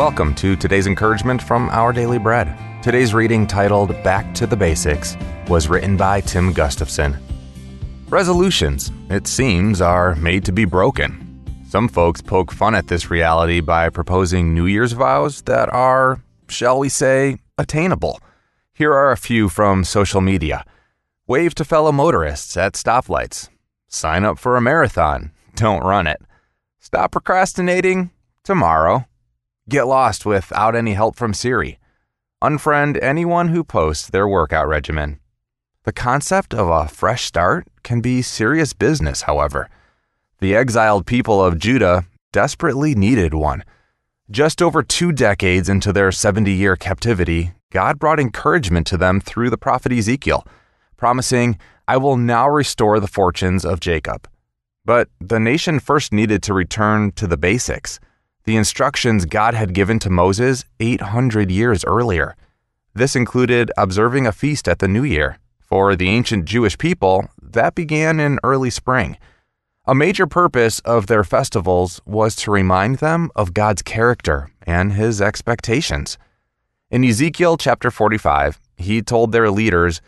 Welcome to today's encouragement from Our Daily Bread. Today's reading, titled Back to the Basics, was written by Tim Gustafson. Resolutions, it seems, are made to be broken. Some folks poke fun at this reality by proposing New Year's vows that are, shall we say, attainable. Here are a few from social media Wave to fellow motorists at stoplights. Sign up for a marathon. Don't run it. Stop procrastinating tomorrow. Get lost without any help from Siri. Unfriend anyone who posts their workout regimen. The concept of a fresh start can be serious business, however. The exiled people of Judah desperately needed one. Just over two decades into their 70 year captivity, God brought encouragement to them through the prophet Ezekiel, promising, I will now restore the fortunes of Jacob. But the nation first needed to return to the basics the instructions God had given to Moses 800 years earlier. This included observing a feast at the new year. For the ancient Jewish people, that began in early spring. A major purpose of their festivals was to remind them of God's character and his expectations. In Ezekiel chapter 45, he told their leaders,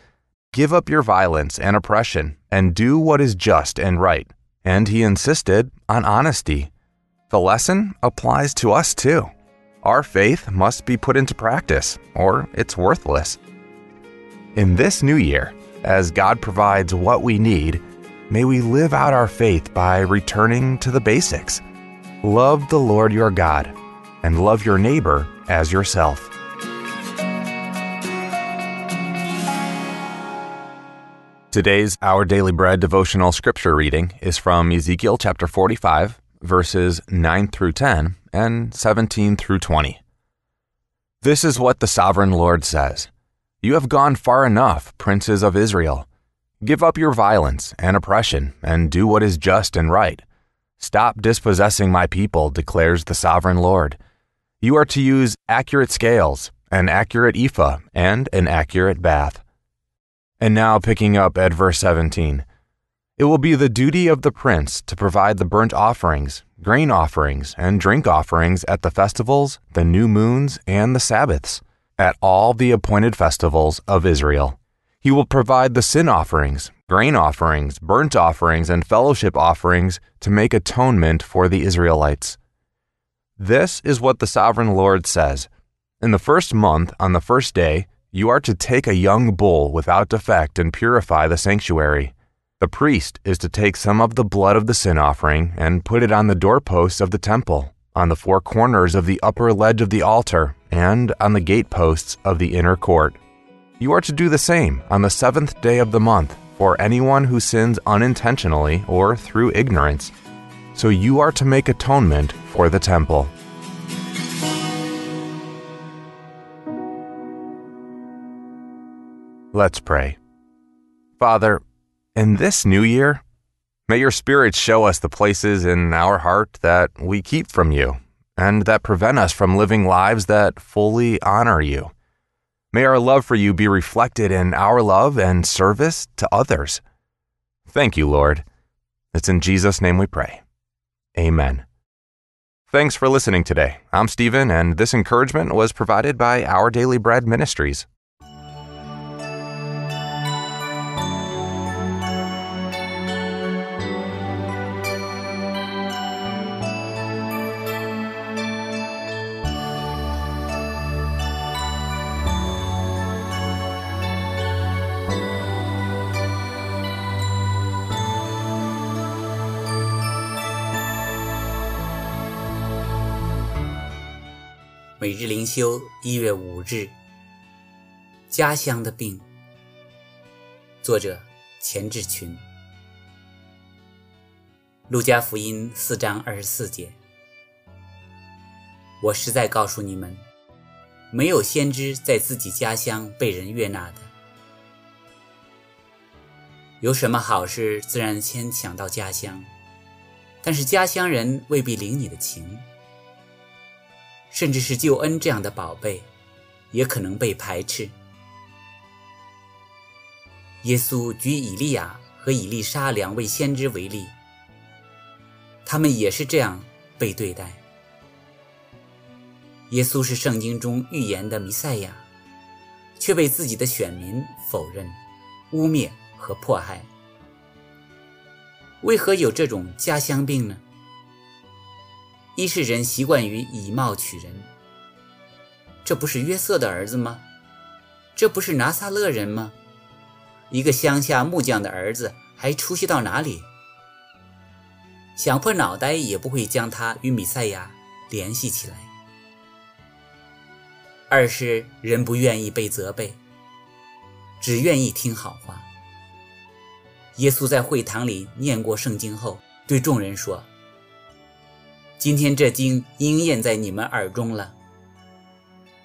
Give up your violence and oppression and do what is just and right. And he insisted on honesty the lesson applies to us too. Our faith must be put into practice, or it's worthless. In this new year, as God provides what we need, may we live out our faith by returning to the basics. Love the Lord your God, and love your neighbor as yourself. Today's Our Daily Bread devotional scripture reading is from Ezekiel chapter 45, verses 9 through 10 and 17 through 20. This is what the sovereign Lord says You have gone far enough, princes of Israel. Give up your violence and oppression and do what is just and right. Stop dispossessing my people, declares the sovereign Lord. You are to use accurate scales, an accurate ephah, and an accurate bath. And now, picking up at verse 17. It will be the duty of the prince to provide the burnt offerings, grain offerings, and drink offerings at the festivals, the new moons, and the Sabbaths, at all the appointed festivals of Israel. He will provide the sin offerings, grain offerings, burnt offerings, and fellowship offerings to make atonement for the Israelites. This is what the sovereign Lord says In the first month, on the first day, you are to take a young bull without defect and purify the sanctuary. The priest is to take some of the blood of the sin offering and put it on the doorposts of the temple, on the four corners of the upper ledge of the altar, and on the gateposts of the inner court. You are to do the same on the seventh day of the month for anyone who sins unintentionally or through ignorance. So you are to make atonement for the temple. Let's pray. Father, in this new year, may your Spirit show us the places in our heart that we keep from you and that prevent us from living lives that fully honor you. May our love for you be reflected in our love and service to others. Thank you, Lord. It's in Jesus' name we pray. Amen. Thanks for listening today. I'm Stephen, and this encouragement was provided by Our Daily Bread Ministries. 每日灵修，一月五日。家乡的病。作者：钱志群。路加福音四章二十四节。我实在告诉你们，没有先知在自己家乡被人悦纳的。有什么好事，自然先想到家乡，但是家乡人未必领你的情。甚至是救恩这样的宝贝，也可能被排斥。耶稣举以利亚和以利沙两位先知为例，他们也是这样被对待。耶稣是圣经中预言的弥赛亚，却被自己的选民否认、污蔑和迫害。为何有这种家乡病呢？一是人习惯于以貌取人，这不是约瑟的儿子吗？这不是拿撒勒人吗？一个乡下木匠的儿子，还出息到哪里？想破脑袋也不会将他与米赛亚联系起来。二是人不愿意被责备，只愿意听好话。耶稣在会堂里念过圣经后，对众人说：“今天这经应验在你们耳中了。”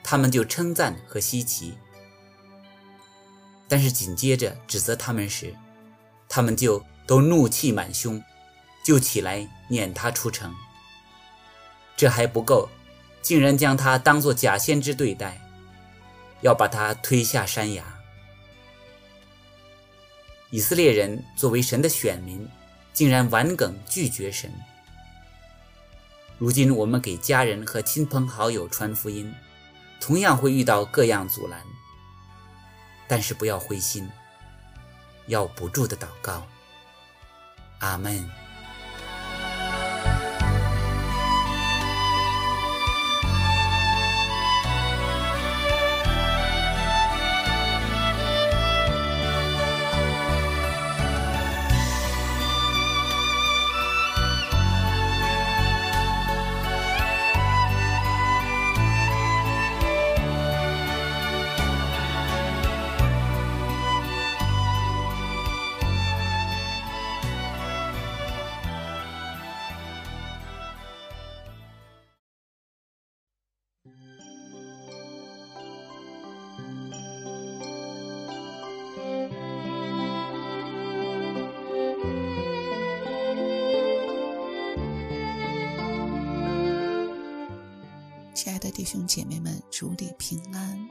他们就称赞和稀奇。但是紧接着指责他们时，他们就都怒气满胸，就起来撵他出城。这还不够，竟然将他当作假先知对待，要把他推下山崖。以色列人作为神的选民，竟然顽梗拒绝神。如今我们给家人和亲朋好友传福音，同样会遇到各样阻拦。但是不要灰心，要不住的祷告。阿门。亲爱的弟兄姐妹们，主里平安。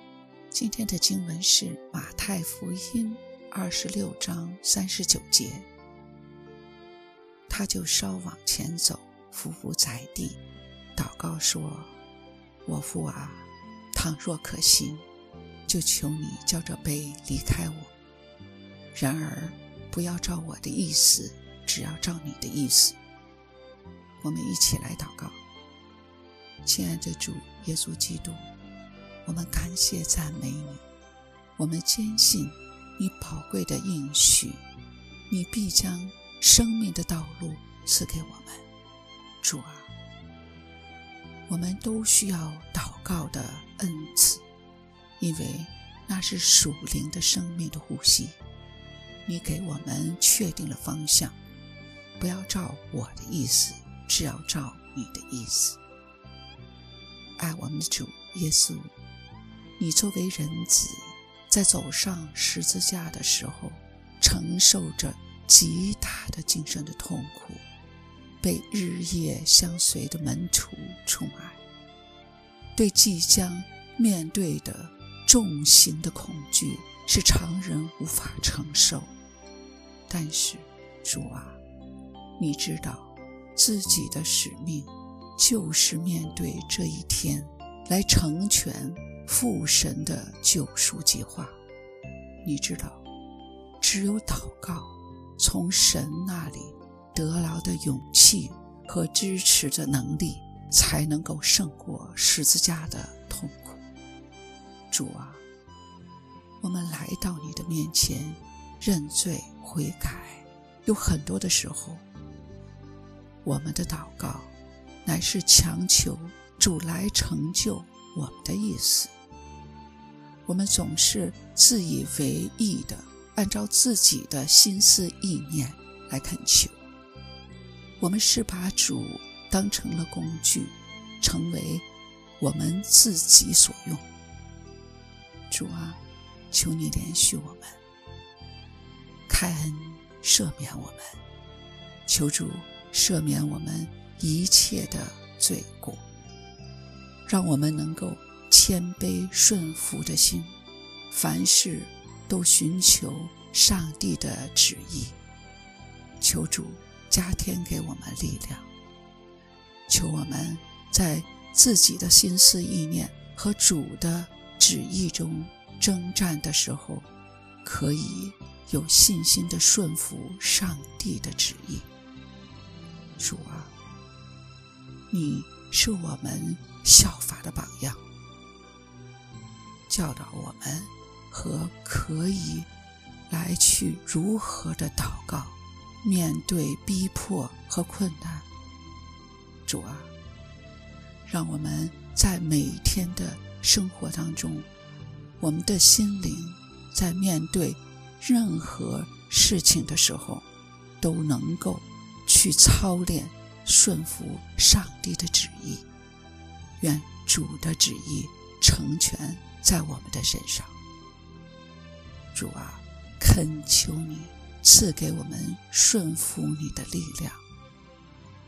今天的经文是马太福音二十六章三十九节。他就稍往前走，伏伏在地，祷告说：“我父啊，倘若可行，就求你叫这杯离开我。然而不要照我的意思，只要照你的意思。”我们一起来祷告。亲爱的主耶稣基督，我们感谢赞美你，我们坚信你宝贵的应许，你必将生命的道路赐给我们。主啊，我们都需要祷告的恩赐，因为那是属灵的生命的呼吸。你给我们确定了方向，不要照我的意思，只要照你的意思。爱我们的主耶稣，你作为人子，在走上十字架的时候，承受着极大的精神的痛苦，被日夜相随的门徒宠爱，对即将面对的重刑的恐惧是常人无法承受。但是，主啊，你知道自己的使命。就是面对这一天，来成全父神的救赎计划。你知道，只有祷告，从神那里得来的勇气和支持的能力，才能够胜过十字架的痛苦。主啊，我们来到你的面前，认罪悔改。有很多的时候，我们的祷告。乃是强求主来成就我们的意思。我们总是自以为意的，按照自己的心思意念来恳求。我们是把主当成了工具，成为我们自己所用。主啊，求你怜恤我们，开恩赦免我们，求主赦免我们。一切的罪过，让我们能够谦卑顺服的心，凡事都寻求上帝的旨意。求主加添给我们力量，求我们在自己的心思意念和主的旨意中征战的时候，可以有信心的顺服上帝的旨意。主啊，你是我们效法的榜样，教导我们和可以来去如何的祷告，面对逼迫和困难。主啊，让我们在每天的生活当中，我们的心灵在面对任何事情的时候，都能够。去操练顺服上帝的旨意，愿主的旨意成全在我们的身上。主啊，恳求你赐给我们顺服你的力量，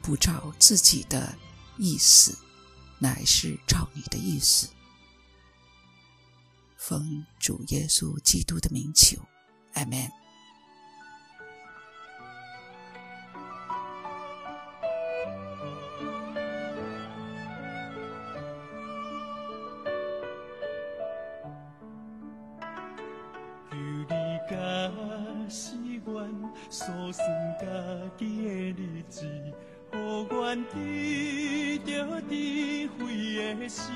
不照自己的意思，乃是照你的意思。奉主耶稣基督的名求，阿门。所算家己的日子，予阮记着智慧的心，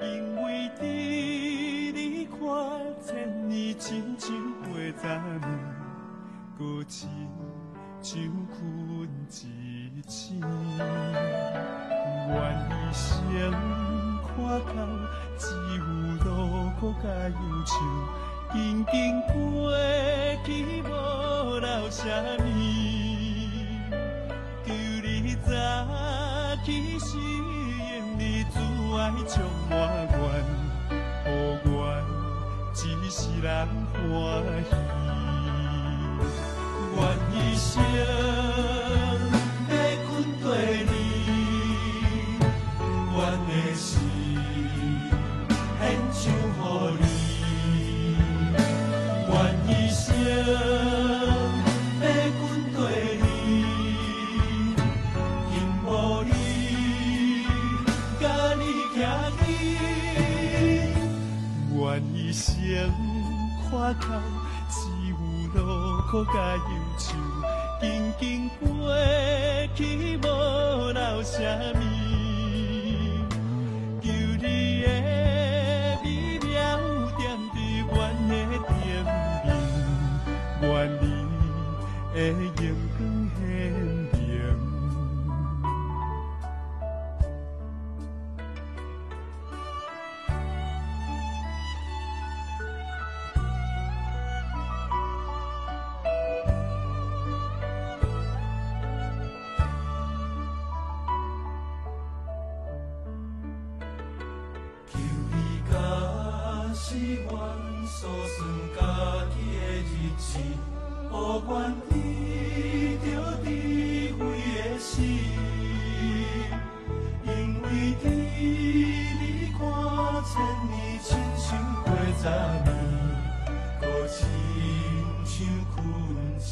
因为伫你看千年亲像花昨暝，搁亲像困一醒，愿一生看到只有路苦甲忧愁。轻轻过去无留什么，求你早起适应你阻爱充满愿，予我一世人欢喜，愿一生要困地你，愿的心献上乎你。看透，只有落苦甲忧愁，紧紧过去，无留什么啥物。所算家己的日子，予阮记着智慧的心，因为伫你看千年亲像花昨暝，搁亲像困一